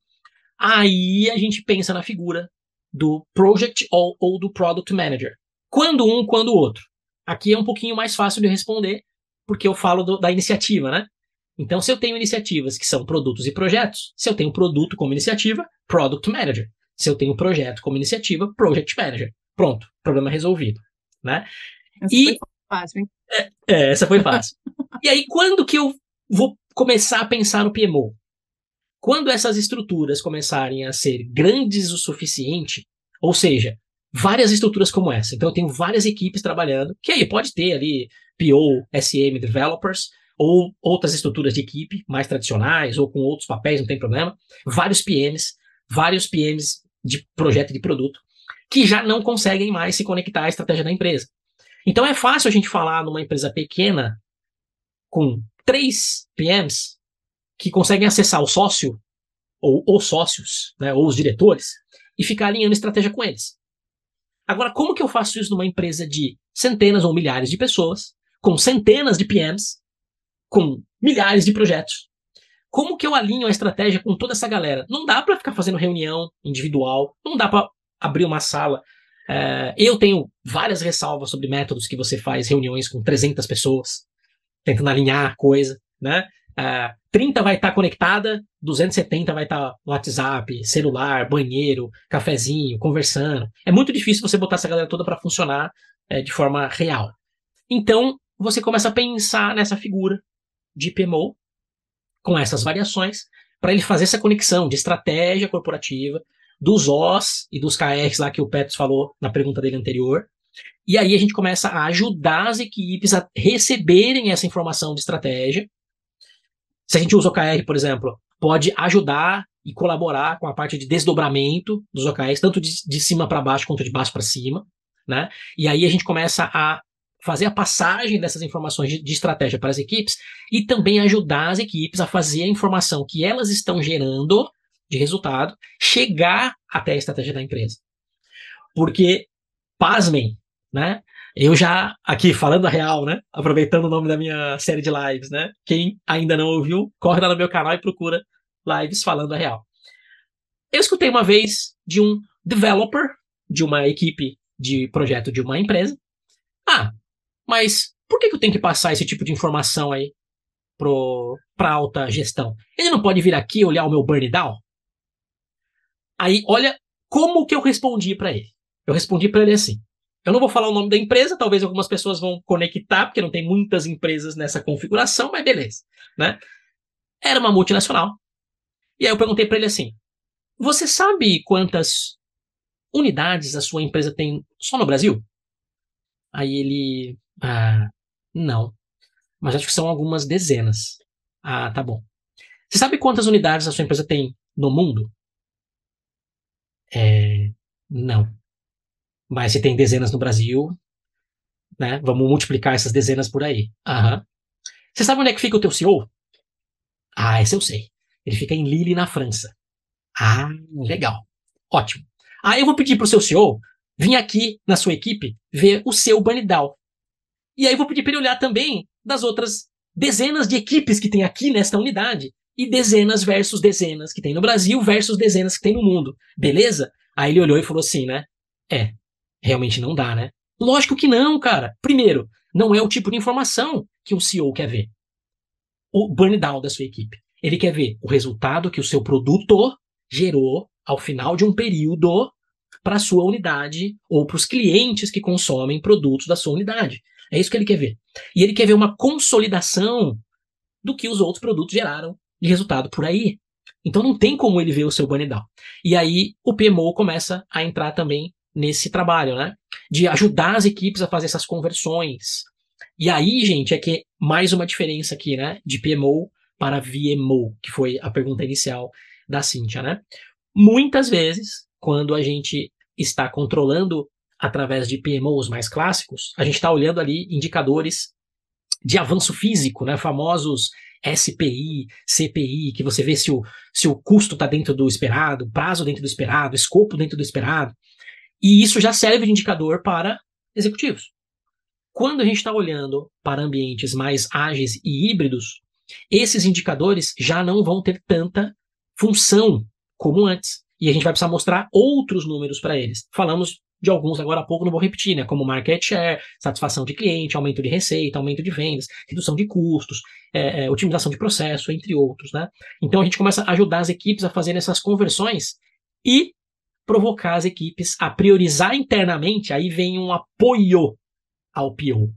Aí a gente pensa na figura do Project ou, ou do Product Manager. Quando um, quando o outro. Aqui é um pouquinho mais fácil de responder, porque eu falo do, da iniciativa, né? Então, se eu tenho iniciativas que são produtos e projetos, se eu tenho produto como iniciativa, Product Manager. Se eu tenho projeto como iniciativa, Project Manager. Pronto, problema resolvido, né? Essa e, foi fácil, hein? É, é, essa foi fácil. e aí, quando que eu vou começar a pensar no PMO? Quando essas estruturas começarem a ser grandes o suficiente, ou seja, várias estruturas como essa, então eu tenho várias equipes trabalhando, que aí pode ter ali PO, SM, developers, ou outras estruturas de equipe mais tradicionais, ou com outros papéis, não tem problema, vários PMs, vários PMs de projeto de produto, que já não conseguem mais se conectar à estratégia da empresa. Então é fácil a gente falar numa empresa pequena com três PMs que conseguem acessar o sócio, ou os sócios, né, ou os diretores, e ficar alinhando estratégia com eles. Agora, como que eu faço isso numa empresa de centenas ou milhares de pessoas, com centenas de PMs, com milhares de projetos? Como que eu alinho a estratégia com toda essa galera? Não dá para ficar fazendo reunião individual, não dá para abrir uma sala. É, eu tenho várias ressalvas sobre métodos que você faz reuniões com 300 pessoas, tentando alinhar coisa, né? É, 30 vai estar tá conectada, 270 vai estar tá WhatsApp, celular, banheiro, cafezinho, conversando. É muito difícil você botar essa galera toda para funcionar é, de forma real. Então, você começa a pensar nessa figura de PMO, com essas variações, para ele fazer essa conexão de estratégia corporativa, dos Os e dos KRs lá que o Petros falou na pergunta dele anterior. E aí a gente começa a ajudar as equipes a receberem essa informação de estratégia se a gente usa OKR, por exemplo, pode ajudar e colaborar com a parte de desdobramento dos OKRs, tanto de, de cima para baixo quanto de baixo para cima, né? E aí a gente começa a fazer a passagem dessas informações de, de, estratégia para as equipes e também ajudar as equipes a fazer a informação que elas estão gerando de resultado chegar até a estratégia da empresa. Porque, pasmem, né? Eu já, aqui falando a real, né? Aproveitando o nome da minha série de lives, né? Quem ainda não ouviu, corre lá no meu canal e procura lives falando a real. Eu escutei uma vez de um developer de uma equipe de projeto de uma empresa. Ah, mas por que, eu tenho que passar esse tipo de informação aí para alta gestão? Ele não pode vir aqui olhar o meu burn down? Aí, olha como que eu respondi para ele. Eu respondi para ele assim: eu não vou falar o nome da empresa, talvez algumas pessoas vão conectar, porque não tem muitas empresas nessa configuração, mas beleza, né? Era uma multinacional. E aí eu perguntei para ele assim: "Você sabe quantas unidades a sua empresa tem só no Brasil?" Aí ele: "Ah, não. Mas acho que são algumas dezenas." "Ah, tá bom. Você sabe quantas unidades a sua empresa tem no mundo?" É, não. Mas se tem dezenas no Brasil, né? Vamos multiplicar essas dezenas por aí. Aham. Você sabe onde é que fica o teu CEO? Ah, esse eu sei. Ele fica em Lille, na França. Ah, legal. Ótimo. Aí eu vou pedir para o seu CEO vir aqui na sua equipe ver o seu Banidal. E aí eu vou pedir para ele olhar também das outras dezenas de equipes que tem aqui nesta unidade e dezenas versus dezenas que tem no Brasil versus dezenas que tem no mundo. Beleza? Aí ele olhou e falou assim, né? É, realmente não dá, né? Lógico que não, cara. Primeiro, não é o tipo de informação que o CEO quer ver. O burn down da sua equipe. Ele quer ver o resultado que o seu produto gerou ao final de um período para a sua unidade ou para os clientes que consomem produtos da sua unidade. É isso que ele quer ver. E ele quer ver uma consolidação do que os outros produtos geraram de resultado por aí. Então não tem como ele ver o seu burn down. E aí o PMO começa a entrar também nesse trabalho, né? De ajudar as equipes a fazer essas conversões. E aí, gente, é que mais uma diferença aqui, né? De PMO para VMO, que foi a pergunta inicial da Cíntia, né? Muitas vezes, quando a gente está controlando através de PMOs mais clássicos, a gente está olhando ali indicadores de avanço físico, né? Famosos SPI, CPI, que você vê se o, se o custo está dentro do esperado, prazo dentro do esperado, escopo dentro do esperado. E isso já serve de indicador para executivos. Quando a gente está olhando para ambientes mais ágeis e híbridos, esses indicadores já não vão ter tanta função como antes. E a gente vai precisar mostrar outros números para eles. Falamos de alguns agora há pouco, não vou repetir, né? Como market share, satisfação de cliente, aumento de receita, aumento de vendas, redução de custos, é, é, otimização de processo, entre outros, né? Então a gente começa a ajudar as equipes a fazerem essas conversões e provocar as equipes a priorizar internamente, aí vem um apoio ao PO.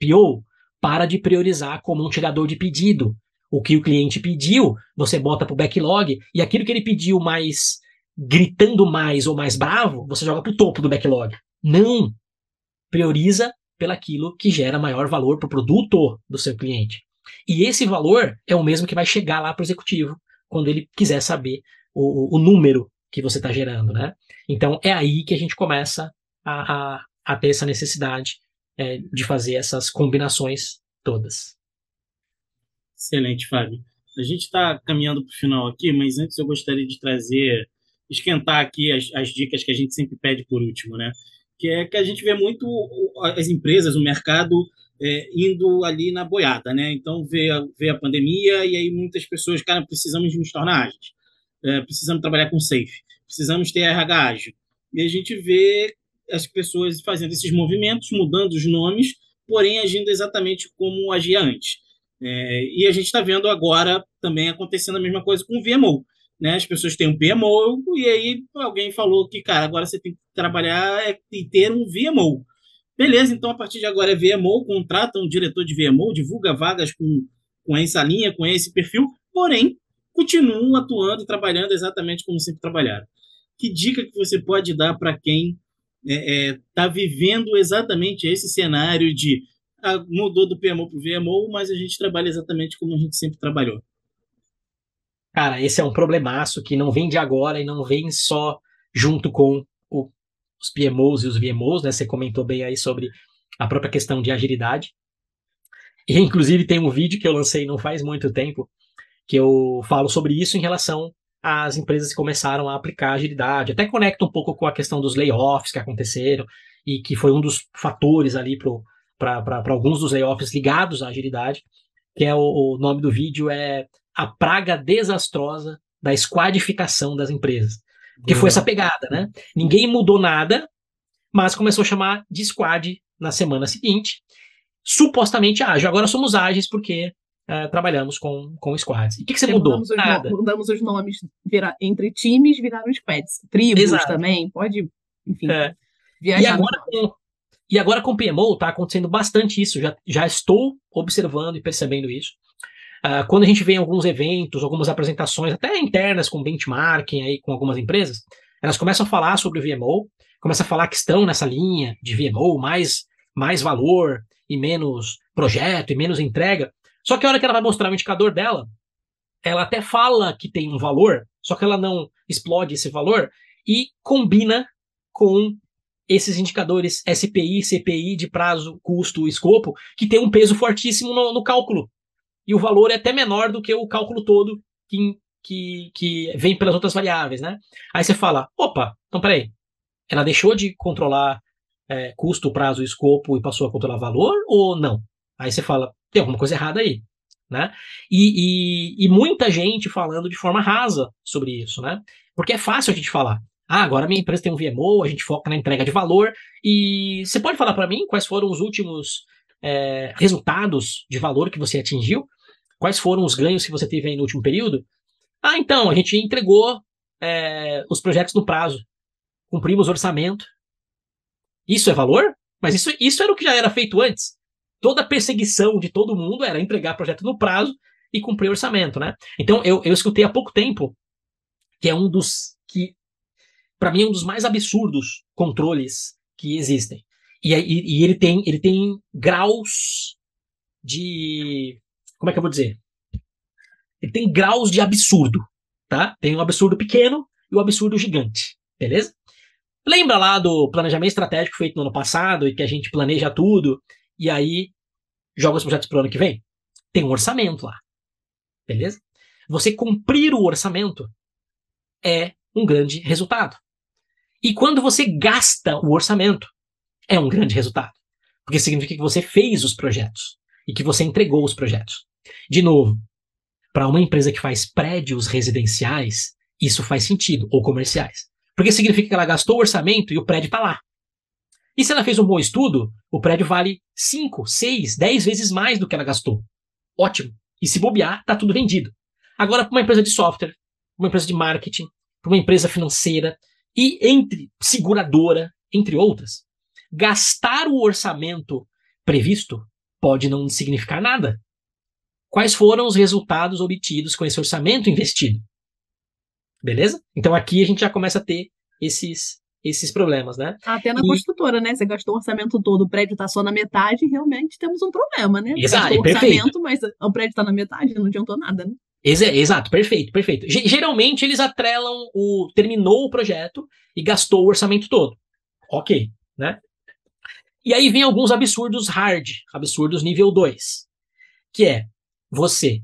PO para de priorizar como um tirador de pedido. O que o cliente pediu, você bota para o backlog, e aquilo que ele pediu mais gritando mais ou mais bravo, você joga para o topo do backlog. Não! Prioriza pelaquilo que gera maior valor para o produto do seu cliente. E esse valor é o mesmo que vai chegar lá para o executivo, quando ele quiser saber o, o número que você está gerando, né? Então é aí que a gente começa a, a, a ter essa necessidade é, de fazer essas combinações todas. Excelente, Fábio. A gente está caminhando para o final aqui, mas antes eu gostaria de trazer esquentar aqui as, as dicas que a gente sempre pede por último, né? Que é que a gente vê muito as empresas, o mercado é, indo ali na boiada, né? Então vê, vê a pandemia e aí muitas pessoas, cara, precisamos nos tornar ágeis, é, precisamos trabalhar com safe, precisamos ter RH ágil. E a gente vê as pessoas fazendo esses movimentos, mudando os nomes, porém agindo exatamente como agia antes. É, e a gente está vendo agora também acontecendo a mesma coisa com o VMO né? As pessoas têm um PMO e aí alguém falou que, cara, agora você tem que trabalhar e ter um VMO. Beleza, então a partir de agora é VMO, contrata um diretor de VMO, divulga vagas com, com essa linha, com esse perfil, porém, continuam atuando e trabalhando exatamente como sempre trabalharam. Que dica que você pode dar para quem está é, é, tá vivendo exatamente esse cenário de ah, mudou do PMO para o VMO, mas a gente trabalha exatamente como a gente sempre trabalhou? Cara, esse é um problemaço que não vem de agora e não vem só junto com o, os PMOs e os VMOs, né? Você comentou bem aí sobre a própria questão de agilidade. E inclusive tem um vídeo que eu lancei não faz muito tempo que eu falo sobre isso em relação às empresas que começaram a aplicar agilidade. Até conecta um pouco com a questão dos layoffs que aconteceram e que foi um dos fatores ali para alguns dos layoffs ligados à agilidade, que é o, o nome do vídeo é a praga desastrosa da squadificação das empresas. Que foi essa pegada, né? Ninguém mudou nada, mas começou a chamar de squad na semana seguinte. Supostamente ágil. Agora somos ágeis porque uh, trabalhamos com, com squads. E o que, que você mudou? Mudamos nada. Os mudamos os nomes vira, entre times, viraram squads. Tribos Exato. também, pode, enfim, é. viajar. E agora, com, e agora com PMO está acontecendo bastante isso. Já, já estou observando e percebendo isso. Uh, quando a gente vê em alguns eventos, algumas apresentações, até internas com benchmarking aí com algumas empresas, elas começam a falar sobre o VMO, começam a falar que estão nessa linha de VMO, mais, mais valor e menos projeto e menos entrega. Só que a hora que ela vai mostrar o indicador dela, ela até fala que tem um valor, só que ela não explode esse valor, e combina com esses indicadores SPI, CPI de prazo, custo, escopo, que tem um peso fortíssimo no, no cálculo. E o valor é até menor do que o cálculo todo que, que, que vem pelas outras variáveis, né? Aí você fala, opa, então peraí, ela deixou de controlar é, custo, prazo, escopo e passou a controlar valor ou não? Aí você fala, tem alguma coisa errada aí, né? E, e, e muita gente falando de forma rasa sobre isso, né? Porque é fácil a gente falar. Ah, agora minha empresa tem um VMO, a gente foca na entrega de valor. E você pode falar para mim quais foram os últimos é, resultados de valor que você atingiu? Quais foram os ganhos que você teve aí no último período? Ah, então, a gente entregou é, os projetos no prazo, cumprimos o orçamento. Isso é valor? Mas isso, isso era o que já era feito antes. Toda a perseguição de todo mundo era entregar projeto no prazo e cumprir o orçamento, né? Então, eu, eu escutei há pouco tempo que é um dos que, para mim, é um dos mais absurdos controles que existem. E, e, e ele tem ele tem graus de como é que eu vou dizer? Ele tem graus de absurdo, tá? Tem um absurdo pequeno e o um absurdo gigante, beleza? Lembra lá do planejamento estratégico feito no ano passado e que a gente planeja tudo e aí joga os projetos para o ano que vem? Tem um orçamento lá, beleza? Você cumprir o orçamento é um grande resultado. E quando você gasta o orçamento, é um grande resultado. Porque significa que você fez os projetos e que você entregou os projetos. De novo, para uma empresa que faz prédios residenciais, isso faz sentido, ou comerciais. Porque significa que ela gastou o orçamento e o prédio está lá. E se ela fez um bom estudo, o prédio vale 5, 6, 10 vezes mais do que ela gastou. Ótimo. E se bobear, está tudo vendido. Agora, para uma empresa de software, uma empresa de marketing, para uma empresa financeira e entre seguradora, entre outras, gastar o orçamento previsto pode não significar nada quais foram os resultados obtidos com esse orçamento investido. Beleza? Então aqui a gente já começa a ter esses, esses problemas, né? Até na e... construtora, né? Você gastou o orçamento todo, o prédio está só na metade, realmente temos um problema, né? Exato, gastou perfeito. orçamento, mas o prédio está na metade, não adiantou nada, né? Exato, perfeito, perfeito. Geralmente eles atrelam o terminou o projeto e gastou o orçamento todo. Ok, né? E aí vem alguns absurdos hard, absurdos nível 2, que é você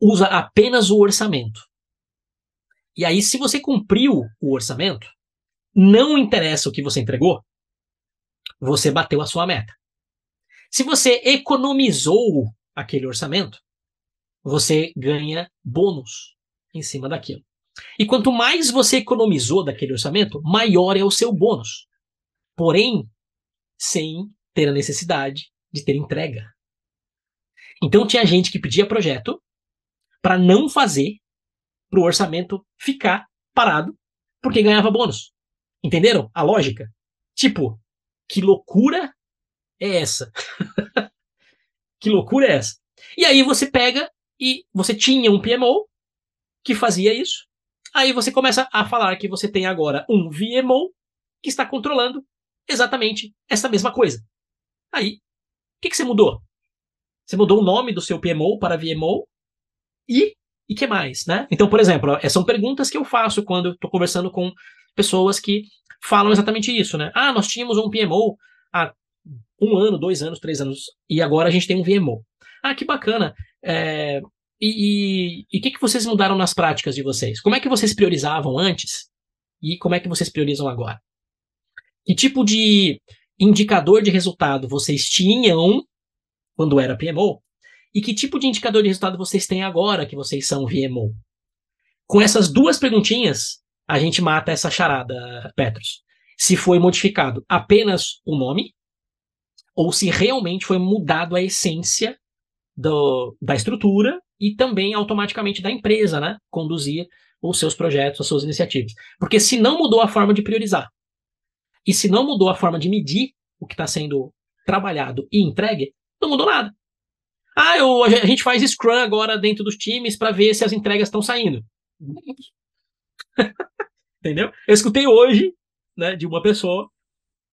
usa apenas o orçamento. E aí, se você cumpriu o orçamento, não interessa o que você entregou, você bateu a sua meta. Se você economizou aquele orçamento, você ganha bônus em cima daquilo. E quanto mais você economizou daquele orçamento, maior é o seu bônus. Porém, sem ter a necessidade de ter entrega. Então tinha gente que pedia projeto para não fazer para o orçamento ficar parado porque ganhava bônus. Entenderam a lógica? Tipo, que loucura é essa? [laughs] que loucura é essa? E aí você pega e você tinha um PMO que fazia isso. Aí você começa a falar que você tem agora um VMO que está controlando exatamente essa mesma coisa. Aí, o que, que você mudou? Você mudou o nome do seu PMO para VMO e e que mais, né? Então, por exemplo, são perguntas que eu faço quando estou conversando com pessoas que falam exatamente isso, né? Ah, nós tínhamos um PMO há um ano, dois anos, três anos e agora a gente tem um VMO. Ah, que bacana. É, e o que, que vocês mudaram nas práticas de vocês? Como é que vocês priorizavam antes e como é que vocês priorizam agora? Que tipo de indicador de resultado vocês tinham quando era PMO, e que tipo de indicador de resultado vocês têm agora que vocês são VMO. Com essas duas perguntinhas, a gente mata essa charada, Petros. Se foi modificado apenas o nome, ou se realmente foi mudado a essência do, da estrutura e também automaticamente da empresa, né? Conduzir os seus projetos, as suas iniciativas. Porque se não mudou a forma de priorizar, e se não mudou a forma de medir o que está sendo trabalhado e entregue, não mudou nada. Ah, eu, a gente faz Scrum agora dentro dos times para ver se as entregas estão saindo. [laughs] Entendeu? Eu escutei hoje, né, de uma pessoa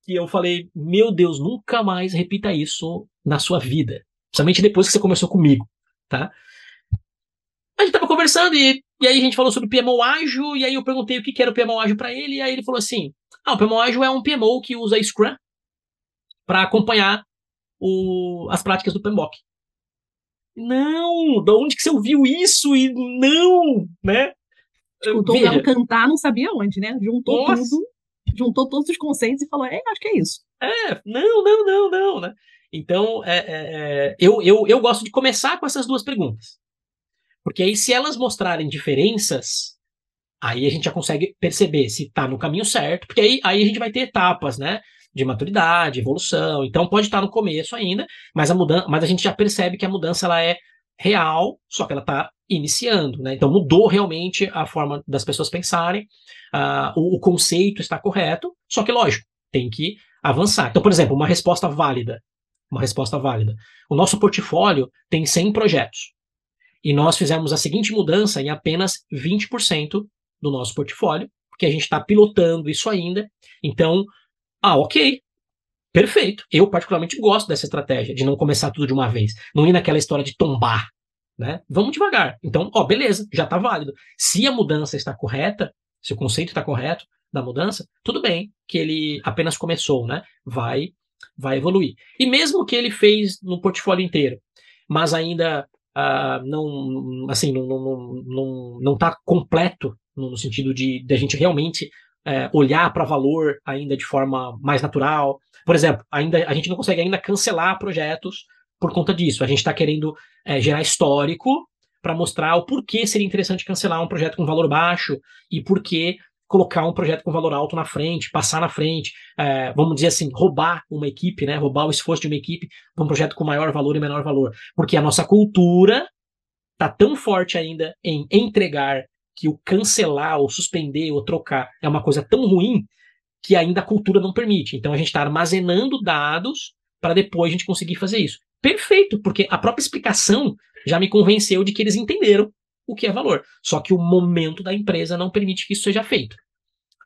que eu falei, meu Deus, nunca mais repita isso na sua vida. Principalmente depois que você conversou comigo, tá? A gente tava conversando e, e aí a gente falou sobre PMO ágil, e aí eu perguntei o que, que era o PMO ágil para ele, e aí ele falou assim: ah, o PMO ágil é um PMO que usa Scrum para acompanhar o, as práticas do PMBOK. Não, de onde que você ouviu isso? E não, né? Escutou o Galo cantar, não sabia onde, né? Juntou Nossa. tudo, juntou todos os conceitos e falou, é, acho que é isso. É, não, não, não, não, né? Então, é, é, é, eu, eu, eu gosto de começar com essas duas perguntas. Porque aí, se elas mostrarem diferenças, aí a gente já consegue perceber se está no caminho certo, porque aí, aí a gente vai ter etapas, né? De maturidade, evolução. Então pode estar no começo ainda, mas a mudança, mas a gente já percebe que a mudança ela é real, só que ela está iniciando, né? Então mudou realmente a forma das pessoas pensarem, uh, o, o, conceito está correto, só que lógico, tem que avançar. Então, por exemplo, uma resposta válida, uma resposta válida. O nosso portfólio tem 100 projetos e nós fizemos a seguinte mudança em apenas 20% do nosso portfólio, porque a gente está pilotando isso ainda. Então, ah, ok, perfeito. Eu particularmente gosto dessa estratégia de não começar tudo de uma vez, não ir naquela história de tombar, né? Vamos devagar. Então, ó, beleza, já está válido. Se a mudança está correta, se o conceito está correto da mudança, tudo bem que ele apenas começou, né? Vai, vai evoluir. E mesmo que ele fez no portfólio inteiro, mas ainda uh, não, assim, não, não, não, não está completo no, no, sentido de, de a gente realmente é, olhar para valor ainda de forma mais natural. Por exemplo, ainda a gente não consegue ainda cancelar projetos por conta disso. A gente está querendo é, gerar histórico para mostrar o porquê seria interessante cancelar um projeto com valor baixo e por que colocar um projeto com valor alto na frente, passar na frente, é, vamos dizer assim, roubar uma equipe, né? Roubar o esforço de uma equipe para um projeto com maior valor e menor valor. Porque a nossa cultura está tão forte ainda em entregar que o cancelar, ou suspender, ou trocar é uma coisa tão ruim que ainda a cultura não permite. Então a gente está armazenando dados para depois a gente conseguir fazer isso. Perfeito, porque a própria explicação já me convenceu de que eles entenderam o que é valor. Só que o momento da empresa não permite que isso seja feito.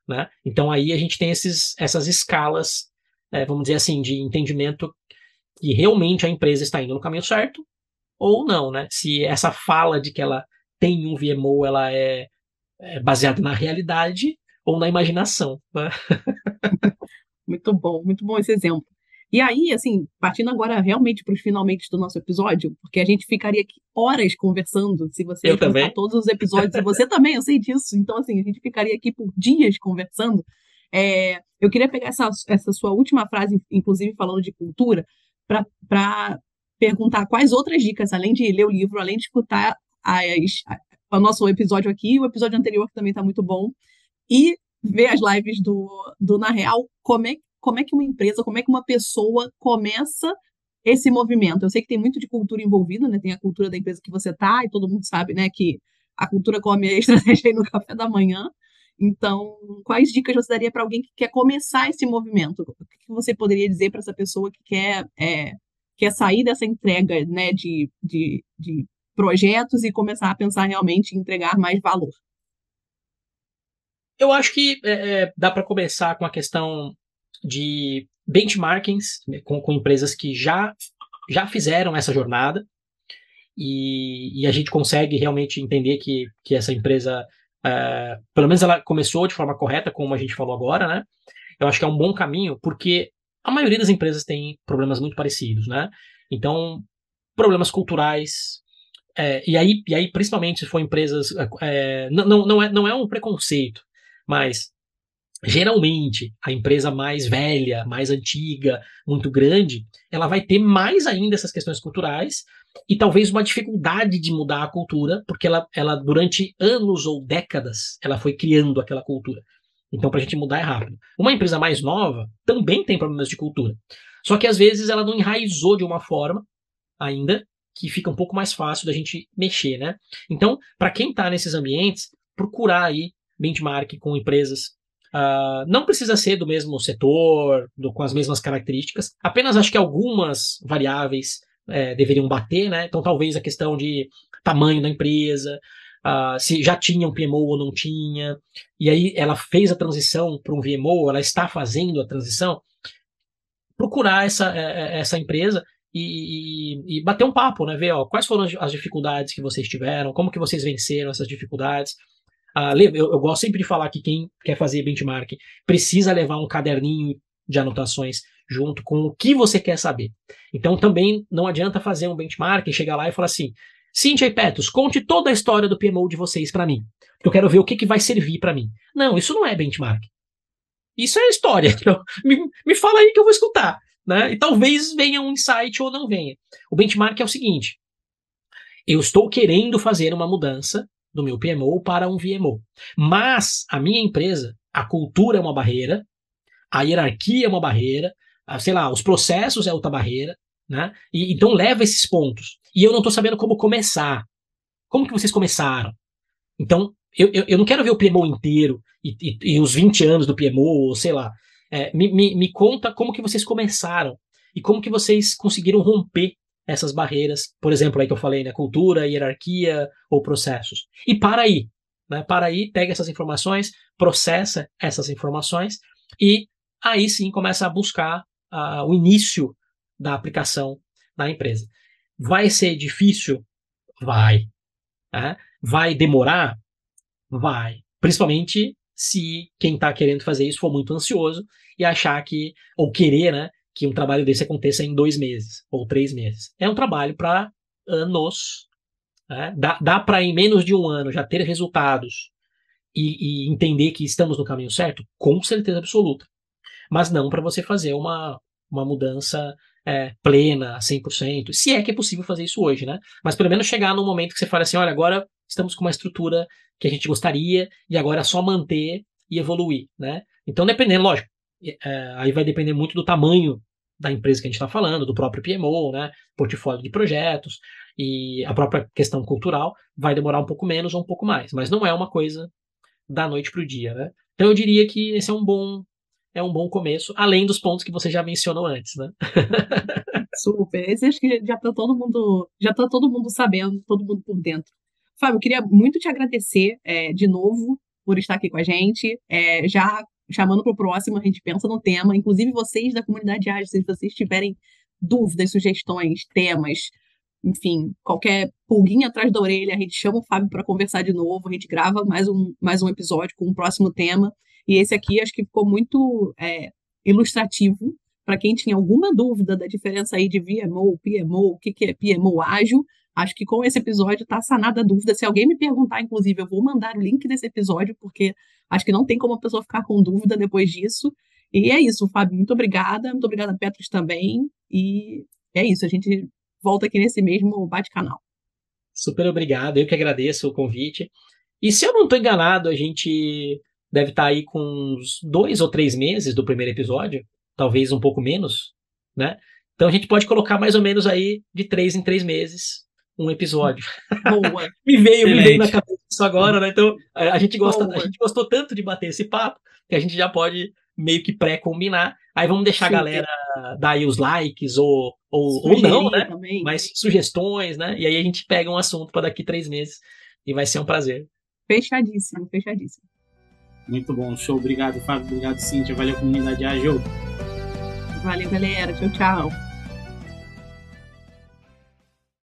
Né? Então aí a gente tem esses, essas escalas, é, vamos dizer assim, de entendimento que realmente a empresa está indo no caminho certo ou não, né? Se essa fala de que ela tem um VMO, ela é, é baseada na realidade ou na imaginação. Né? [laughs] muito bom, muito bom esse exemplo. E aí, assim, partindo agora realmente para os finalmente do nosso episódio, porque a gente ficaria aqui horas conversando, se você eu também. todos os episódios, e você também, eu sei disso. Então, assim, a gente ficaria aqui por dias conversando. É, eu queria pegar essa, essa sua última frase, inclusive falando de cultura, para perguntar quais outras dicas, além de ler o livro, além de escutar as, a, o nosso episódio aqui, o episódio anterior que também está muito bom, e ver as lives do, do Na Real, como é, como é que uma empresa, como é que uma pessoa começa esse movimento. Eu sei que tem muito de cultura envolvida, né? Tem a cultura da empresa que você tá, e todo mundo sabe, né, que a cultura come a estratégia aí no café da manhã. Então, quais dicas você daria para alguém que quer começar esse movimento? O que você poderia dizer para essa pessoa que quer, é, quer sair dessa entrega né, de, de, de projetos e começar a pensar realmente em entregar mais valor? Eu acho que é, é dá para começar com a questão de benchmarkings né, com, com, empresas que já, já fizeram essa jornada e, e, a gente consegue realmente entender que, que essa empresa, é, pelo menos ela começou de forma correta, como a gente falou agora, né? Eu acho que é um bom caminho, porque a maioria das empresas tem problemas muito parecidos, né? Então, problemas culturais, é, e, aí, e aí, principalmente se for empresas. É, não, não, é, não é um preconceito, mas geralmente a empresa mais velha, mais antiga, muito grande, ela vai ter mais ainda essas questões culturais e talvez uma dificuldade de mudar a cultura, porque ela, ela durante anos ou décadas ela foi criando aquela cultura. Então, para a gente mudar é rápido. Uma empresa mais nova também tem problemas de cultura. Só que às vezes ela não enraizou de uma forma ainda que fica um pouco mais fácil da gente mexer, né? Então, para quem está nesses ambientes, procurar aí benchmark com empresas. Uh, não precisa ser do mesmo setor, do, com as mesmas características, apenas acho que algumas variáveis é, deveriam bater, né? Então, talvez a questão de tamanho da empresa, uh, se já tinha um PMO ou não tinha, e aí ela fez a transição para um VMO, ela está fazendo a transição, procurar essa, é, é, essa empresa e, e, e, bater um papo, né? Ver ó, quais foram as dificuldades que vocês tiveram, como que vocês venceram essas dificuldades. Ah, eu, eu gosto sempre de falar que quem quer fazer benchmark precisa levar um caderninho de anotações junto com o que você quer saber. Então também não adianta fazer um benchmark e chegar lá e falar assim: Cintia e Petos, conte toda a história do PMO de vocês para mim. Porque eu quero ver o que, que vai servir para mim. Não, isso não é benchmark. Isso é história. [laughs] Então, me, me fala aí que eu vou escutar. Né? E talvez venha um insight ou não venha. O benchmark é o seguinte: eu estou querendo fazer uma mudança do meu PMO para um VMO. Mas a minha empresa, a cultura é uma barreira, a hierarquia é uma barreira, a, sei lá, os processos é outra barreira, né? E, então leva esses pontos. E eu não estou sabendo como começar. Como que vocês começaram? Então, eu, eu, eu não quero ver o PMO inteiro e, e, e, os 20 anos do PMO, sei lá. É, me, me, me conta como que vocês começaram e como que vocês conseguiram romper essas barreiras, por exemplo, aí que eu falei, né, cultura, hierarquia ou processos. E para aí, né, para aí, pega essas informações, processa essas informações e aí sim começa a buscar uh, o início da aplicação na empresa. Vai ser difícil? Vai. Né? Vai demorar? Vai. Principalmente se quem está querendo fazer isso for muito ansioso e achar que, ou querer, né, que um trabalho desse aconteça em dois meses ou três meses. É um trabalho para anos. Né? Dá, dá para, em menos de um ano, já ter resultados e, e, entender que estamos no caminho certo? Com certeza absoluta. Mas não para você fazer uma, uma mudança é, plena, 100%, se é que é possível fazer isso hoje, né? Mas pelo menos chegar no momento que você fala assim: olha, agora estamos com uma estrutura que a gente gostaria e agora é só manter e evoluir, né? Então, dependendo, lógico, é, aí vai depender muito do tamanho da empresa que a gente está falando, do próprio PMO, né, portfólio de projetos e a própria questão cultural vai demorar um pouco menos ou um pouco mais, mas não é uma coisa da noite para o dia, né? Então eu diria que esse é um bom é um bom começo, além dos pontos que você já mencionou antes, né? [laughs] Super. Esse acho que já está todo mundo já tá todo mundo sabendo, todo mundo por dentro. Fábio, eu queria muito te agradecer é, de novo por estar aqui com a gente. É, já chamando para o próximo, a gente pensa no tema. Inclusive, vocês da comunidade ágil, se vocês tiverem dúvidas, sugestões, temas, enfim, qualquer pulguinha atrás da orelha, a gente chama o Fábio para conversar de novo, a gente grava mais um, mais um episódio com um próximo tema. E esse aqui acho que ficou muito é, ilustrativo para quem tinha alguma dúvida da diferença aí de VMO, PMO, o que, que é PMO ágil. Acho que com esse episódio está sanada a dúvida. Se alguém me perguntar, inclusive, eu vou mandar o link desse episódio, porque acho que não tem como a pessoa ficar com dúvida depois disso. E é isso, Fábio. Muito obrigada. Muito obrigada, Petros, também. E é isso. A gente volta aqui nesse mesmo bate-canal. Super obrigado. Eu que agradeço o convite. E se eu não estou enganado, a gente deve estar tá aí com uns dois ou três meses do primeiro episódio, talvez um pouco menos, né? Então a gente pode colocar mais ou menos aí de três em três meses um episódio. [laughs] Boa. me veio, Excelente. me veio na cabeça isso agora, né? Então, a, gente gosta, Boa. a gente gostou tanto de bater esse papo que a gente já pode meio que pré-combinar. Aí vamos deixar Sim. a galera dar aí os likes ou, ou, ou não, né? Também. Mas sugestões, né? E aí a gente pega um assunto para daqui três meses e vai ser um prazer. Fechadíssimo, fechadíssimo. Muito bom, show. Obrigado, Fábio. Obrigado, Cíntia. Valeu, comunidade Ágil. Valeu, galera. Tchau, tchau.